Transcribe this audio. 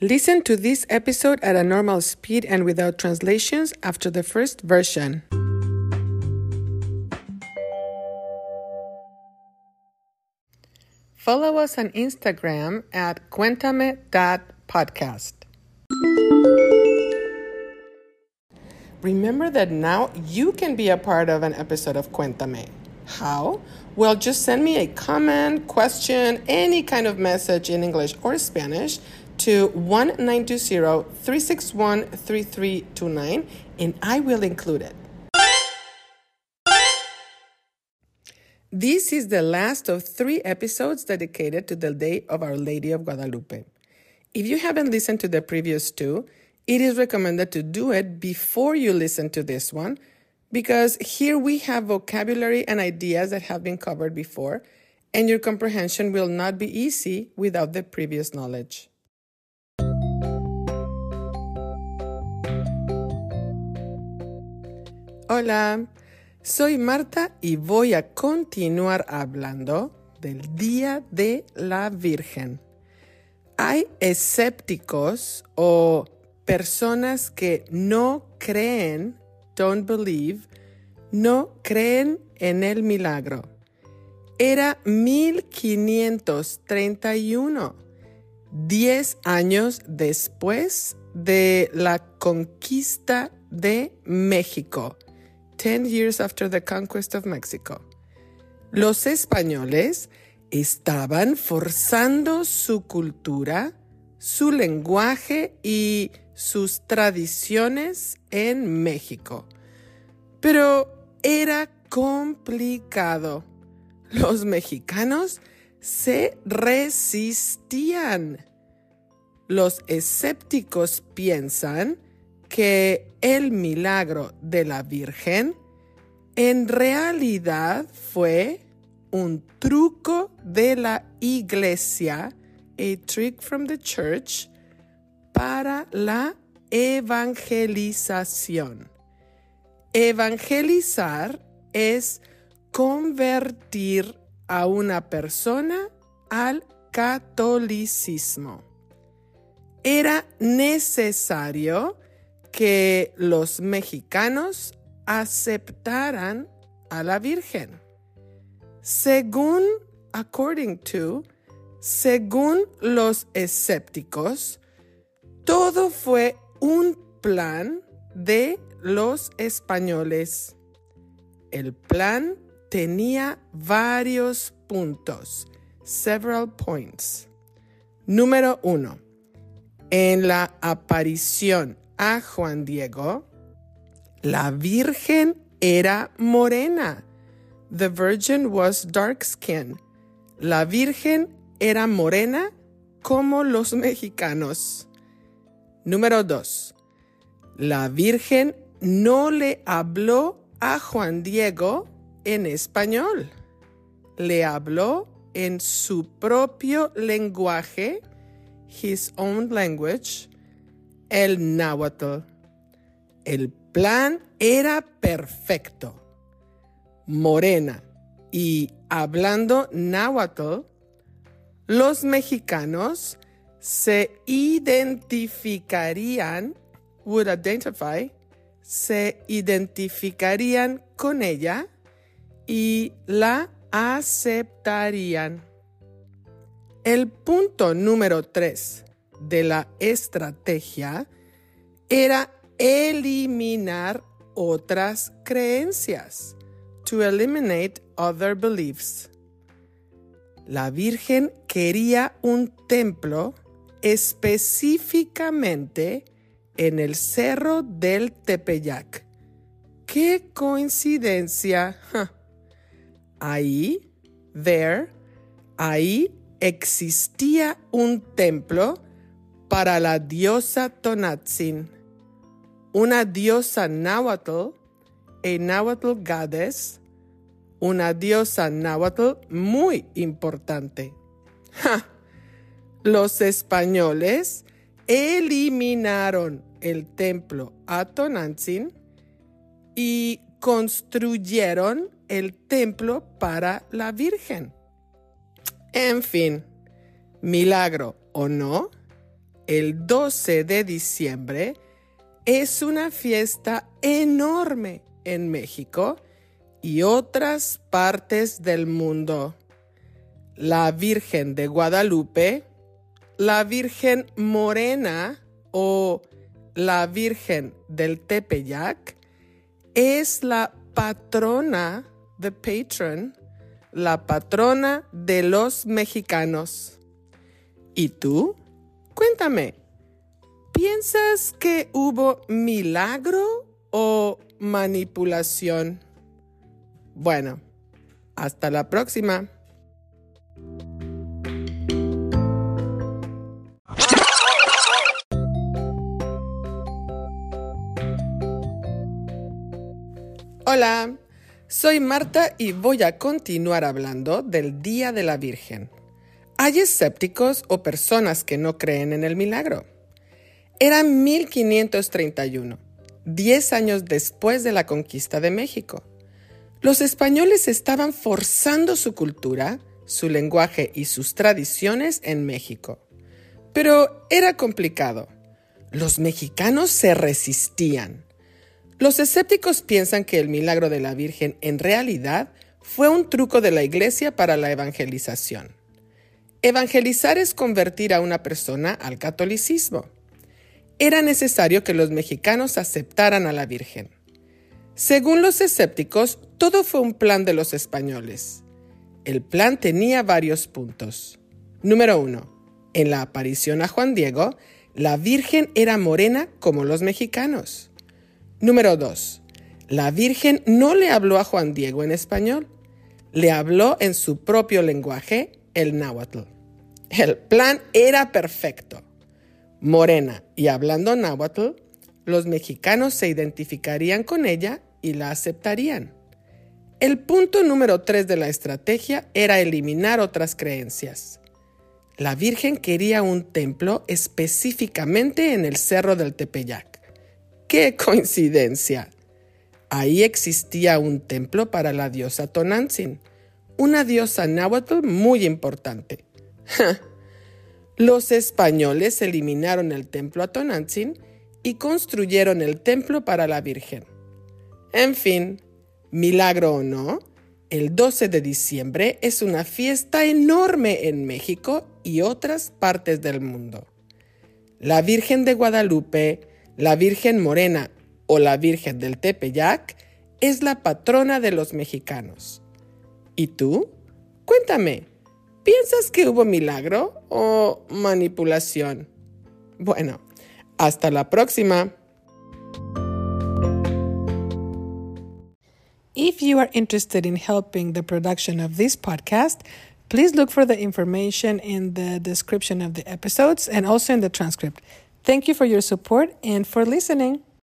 Listen to this episode at a normal speed and without translations after the first version. Follow us on Instagram at cuéntame.podcast. Remember that now you can be a part of an episode of Cuéntame. How? Well, just send me a comment, question, any kind of message in English or Spanish to 1920-361-3329 and I will include it. This is the last of three episodes dedicated to the Day of Our Lady of Guadalupe. If you haven't listened to the previous two, it is recommended to do it before you listen to this one because here we have vocabulary and ideas that have been covered before, and your comprehension will not be easy without the previous knowledge. Hola, soy Marta y voy a continuar hablando del Día de la Virgen. Hay escépticos o personas que no creen, don't believe, no creen en el milagro. Era 1531, 10 años después de la conquista de México 10 years after the conquest of Mexico. Los españoles estaban forzando su cultura, su lenguaje y sus tradiciones en México. Pero era complicado. Los mexicanos se resistían. Los escépticos piensan que el milagro de la Virgen en realidad fue un truco de la iglesia, a trick from the church, para la evangelización. Evangelizar es convertir a una persona al catolicismo. Era necesario que los mexicanos aceptaran a la Virgen. Según, according to, según los escépticos, todo fue un plan de los españoles. El plan tenía varios puntos, several points. Número uno, en la aparición a Juan Diego, la Virgen era morena. The Virgin was dark skinned. La Virgen era morena como los mexicanos. Número 2. La Virgen no le habló a Juan Diego en español. Le habló en su propio lenguaje, his own language, el náhuatl. El plan era perfecto. Morena y hablando náhuatl, los mexicanos se identificarían, would identify, se identificarían con ella y la aceptarían. El punto número tres de la estrategia era eliminar otras creencias, to eliminate other beliefs. La Virgen quería un templo específicamente en el cerro del Tepeyac. ¡Qué coincidencia! Ahí, there, ahí existía un templo para la diosa Tonatzin, una diosa náhuatl, a náhuatl goddess, una diosa náhuatl muy importante. Los españoles eliminaron el templo a Tonantzin y construyeron el templo para la Virgen. En fin, milagro o no, el 12 de diciembre es una fiesta enorme en México y otras partes del mundo. La Virgen de Guadalupe, la Virgen Morena o la Virgen del Tepeyac es la patrona, the patron, la patrona de los mexicanos. ¿Y tú? Cuéntame, ¿piensas que hubo milagro o manipulación? Bueno, hasta la próxima. Hola, soy Marta y voy a continuar hablando del Día de la Virgen. Hay escépticos o personas que no creen en el milagro. Era 1531, 10 años después de la conquista de México. Los españoles estaban forzando su cultura, su lenguaje y sus tradiciones en México. Pero era complicado. Los mexicanos se resistían. Los escépticos piensan que el milagro de la Virgen en realidad fue un truco de la Iglesia para la evangelización. Evangelizar es convertir a una persona al catolicismo. Era necesario que los mexicanos aceptaran a la Virgen. Según los escépticos, todo fue un plan de los españoles. El plan tenía varios puntos. Número uno, en la aparición a Juan Diego, la Virgen era morena como los mexicanos. Número dos, la Virgen no le habló a Juan Diego en español, le habló en su propio lenguaje, el náhuatl. El plan era perfecto. Morena y hablando náhuatl, los mexicanos se identificarían con ella y la aceptarían. El punto número tres de la estrategia era eliminar otras creencias. La Virgen quería un templo específicamente en el Cerro del Tepeyac. ¡Qué coincidencia! Ahí existía un templo para la diosa Tonantzin, una diosa náhuatl muy importante. Los españoles eliminaron el templo a Tonantzin y construyeron el templo para la Virgen. En fin, milagro o no, el 12 de diciembre es una fiesta enorme en México y otras partes del mundo. La Virgen de Guadalupe, la Virgen Morena o la Virgen del Tepeyac es la patrona de los mexicanos. ¿Y tú? Cuéntame, ¿piensas que hubo milagro o manipulación? Bueno, hasta la próxima. If you are interested in helping the production of this podcast, please look for the information in the description of the episodes and also in the transcript. Thank you for your support and for listening.